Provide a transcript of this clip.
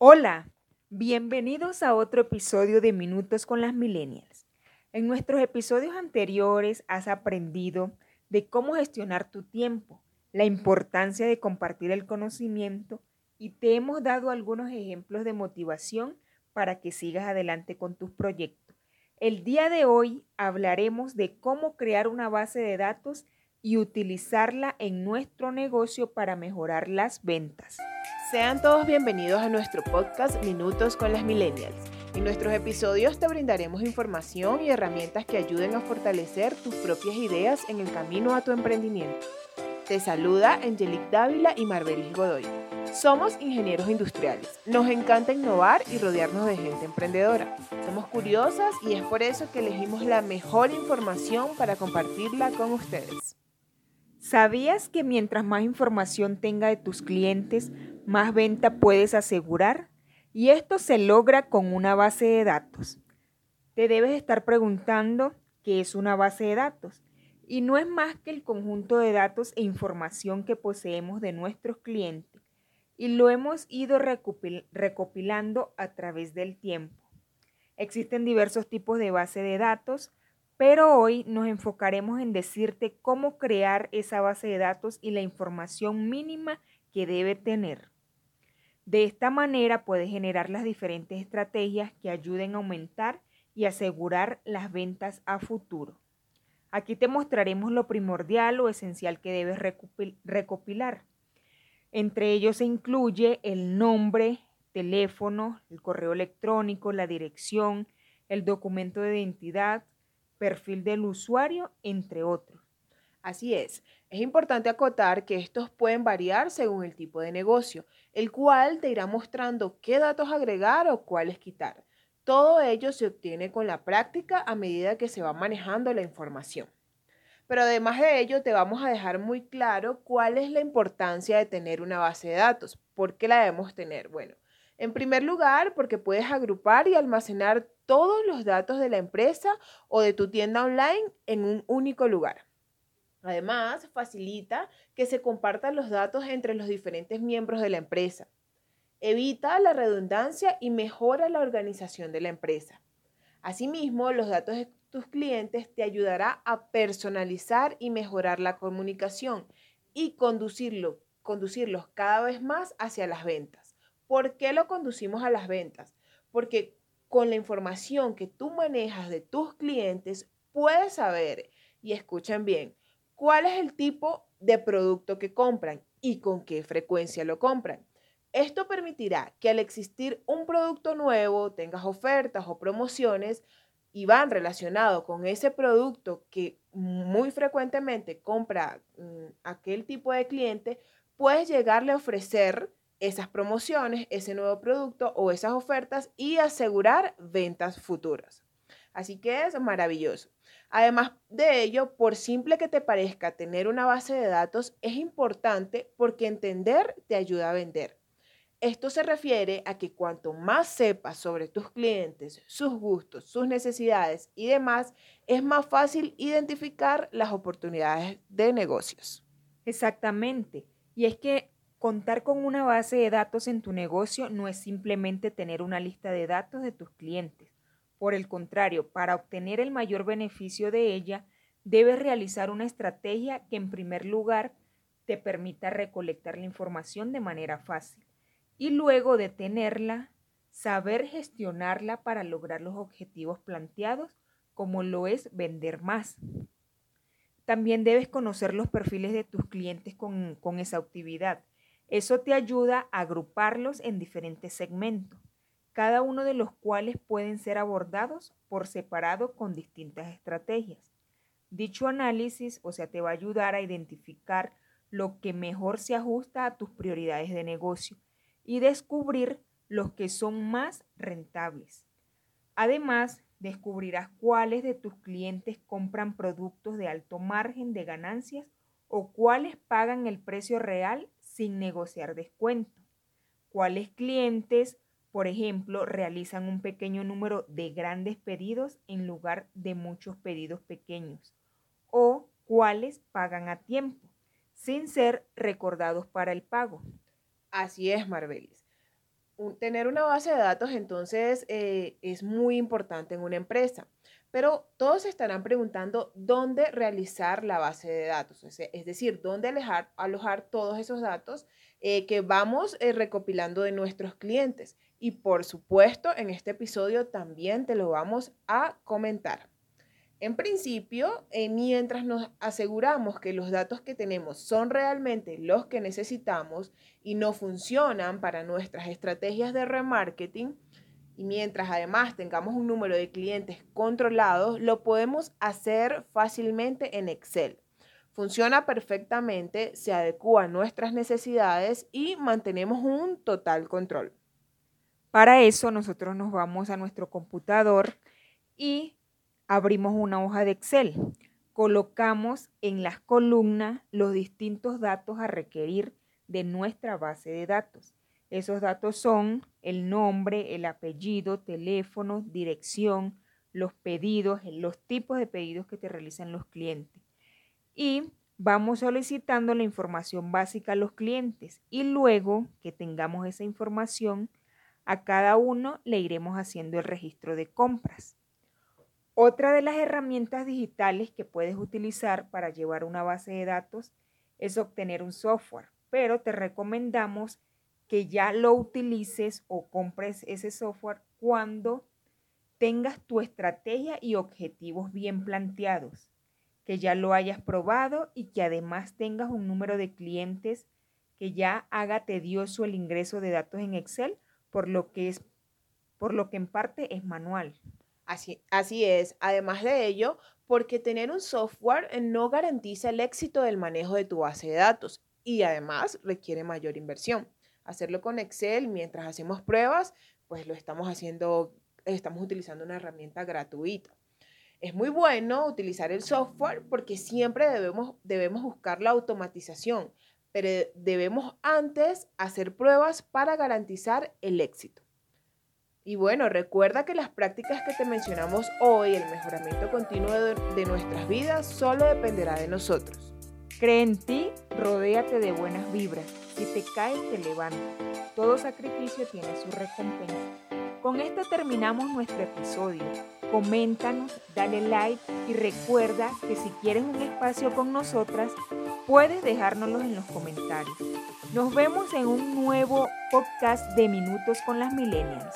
Hola, bienvenidos a otro episodio de Minutos con las Millennials. En nuestros episodios anteriores has aprendido de cómo gestionar tu tiempo, la importancia de compartir el conocimiento y te hemos dado algunos ejemplos de motivación para que sigas adelante con tus proyectos. El día de hoy hablaremos de cómo crear una base de datos y utilizarla en nuestro negocio para mejorar las ventas. Sean todos bienvenidos a nuestro podcast Minutos con las Millennials. En nuestros episodios te brindaremos información y herramientas que ayuden a fortalecer tus propias ideas en el camino a tu emprendimiento. Te saluda Angelique Dávila y Marbelis Godoy. Somos ingenieros industriales. Nos encanta innovar y rodearnos de gente emprendedora. Somos curiosas y es por eso que elegimos la mejor información para compartirla con ustedes. ¿Sabías que mientras más información tenga de tus clientes, más venta puedes asegurar? Y esto se logra con una base de datos. Te debes estar preguntando qué es una base de datos. Y no es más que el conjunto de datos e información que poseemos de nuestros clientes. Y lo hemos ido recopilando a través del tiempo. Existen diversos tipos de base de datos, pero hoy nos enfocaremos en decirte cómo crear esa base de datos y la información mínima que debe tener. De esta manera puedes generar las diferentes estrategias que ayuden a aumentar y asegurar las ventas a futuro. Aquí te mostraremos lo primordial o esencial que debes recopilar. Entre ellos se incluye el nombre, teléfono, el correo electrónico, la dirección, el documento de identidad, perfil del usuario, entre otros. Así es, es importante acotar que estos pueden variar según el tipo de negocio, el cual te irá mostrando qué datos agregar o cuáles quitar. Todo ello se obtiene con la práctica a medida que se va manejando la información. Pero además de ello, te vamos a dejar muy claro cuál es la importancia de tener una base de datos. ¿Por qué la debemos tener? Bueno, en primer lugar, porque puedes agrupar y almacenar todos los datos de la empresa o de tu tienda online en un único lugar. Además, facilita que se compartan los datos entre los diferentes miembros de la empresa. Evita la redundancia y mejora la organización de la empresa. Asimismo, los datos de tus clientes te ayudará a personalizar y mejorar la comunicación y conducirlo, conducirlos cada vez más hacia las ventas. ¿Por qué lo conducimos a las ventas? Porque con la información que tú manejas de tus clientes, puedes saber, y escuchen bien, cuál es el tipo de producto que compran y con qué frecuencia lo compran. Esto permitirá que al existir un producto nuevo, tengas ofertas o promociones y van relacionados con ese producto que muy frecuentemente compra mm, aquel tipo de cliente, puedes llegarle a ofrecer esas promociones, ese nuevo producto o esas ofertas y asegurar ventas futuras. Así que es maravilloso. Además de ello, por simple que te parezca tener una base de datos, es importante porque entender te ayuda a vender. Esto se refiere a que cuanto más sepas sobre tus clientes, sus gustos, sus necesidades y demás, es más fácil identificar las oportunidades de negocios. Exactamente. Y es que Contar con una base de datos en tu negocio no es simplemente tener una lista de datos de tus clientes. Por el contrario, para obtener el mayor beneficio de ella, debes realizar una estrategia que en primer lugar te permita recolectar la información de manera fácil y luego de tenerla, saber gestionarla para lograr los objetivos planteados, como lo es vender más. También debes conocer los perfiles de tus clientes con, con exhaustividad eso te ayuda a agruparlos en diferentes segmentos, cada uno de los cuales pueden ser abordados por separado con distintas estrategias. Dicho análisis, o sea, te va a ayudar a identificar lo que mejor se ajusta a tus prioridades de negocio y descubrir los que son más rentables. Además, descubrirás cuáles de tus clientes compran productos de alto margen de ganancias o cuáles pagan el precio real sin negociar descuento. ¿Cuáles clientes, por ejemplo, realizan un pequeño número de grandes pedidos en lugar de muchos pedidos pequeños? ¿O cuáles pagan a tiempo, sin ser recordados para el pago? Así es, Marbelis. tener una base de datos entonces eh, es muy importante en una empresa. Pero todos estarán preguntando dónde realizar la base de datos, es decir, dónde alojar, todos esos datos eh, que vamos eh, recopilando de nuestros clientes. Y por supuesto, en este episodio también te lo vamos a comentar. En principio, eh, mientras nos aseguramos que los datos que tenemos son realmente los que necesitamos y no funcionan para nuestras estrategias de remarketing, y mientras además tengamos un número de clientes controlados, lo podemos hacer fácilmente en Excel. Funciona perfectamente, se adecua a nuestras necesidades y mantenemos un total control. Para eso nosotros nos vamos a nuestro computador y abrimos una hoja de Excel. Colocamos en las columnas los distintos datos a requerir de nuestra base de datos. Esos datos son el nombre, el apellido, teléfono, dirección, los pedidos, los tipos de pedidos que te realizan los clientes. Y vamos solicitando la información básica a los clientes y luego que tengamos esa información, a cada uno le iremos haciendo el registro de compras. Otra de las herramientas digitales que puedes utilizar para llevar una base de datos es obtener un software, pero te recomendamos que ya lo utilices o compres ese software cuando tengas tu estrategia y objetivos bien planteados, que ya lo hayas probado y que además tengas un número de clientes que ya haga tedioso el ingreso de datos en Excel, por lo que es por lo que en parte es manual. Así, así es. Además de ello, porque tener un software no garantiza el éxito del manejo de tu base de datos y además requiere mayor inversión hacerlo con Excel mientras hacemos pruebas, pues lo estamos haciendo, estamos utilizando una herramienta gratuita. Es muy bueno utilizar el software porque siempre debemos, debemos buscar la automatización, pero debemos antes hacer pruebas para garantizar el éxito. Y bueno, recuerda que las prácticas que te mencionamos hoy, el mejoramiento continuo de, nuestras vidas, solo dependerá de nosotros. Cree en ti, rodéate de buenas vibras. Si te caes, te levantas. Todo sacrificio tiene su recompensa. Con esto terminamos nuestro episodio. Coméntanos, dale like y recuerda que si quieres un espacio con nosotras, puedes dejárnoslo en los comentarios. Nos vemos en un nuevo podcast de Minutos con las Millennials.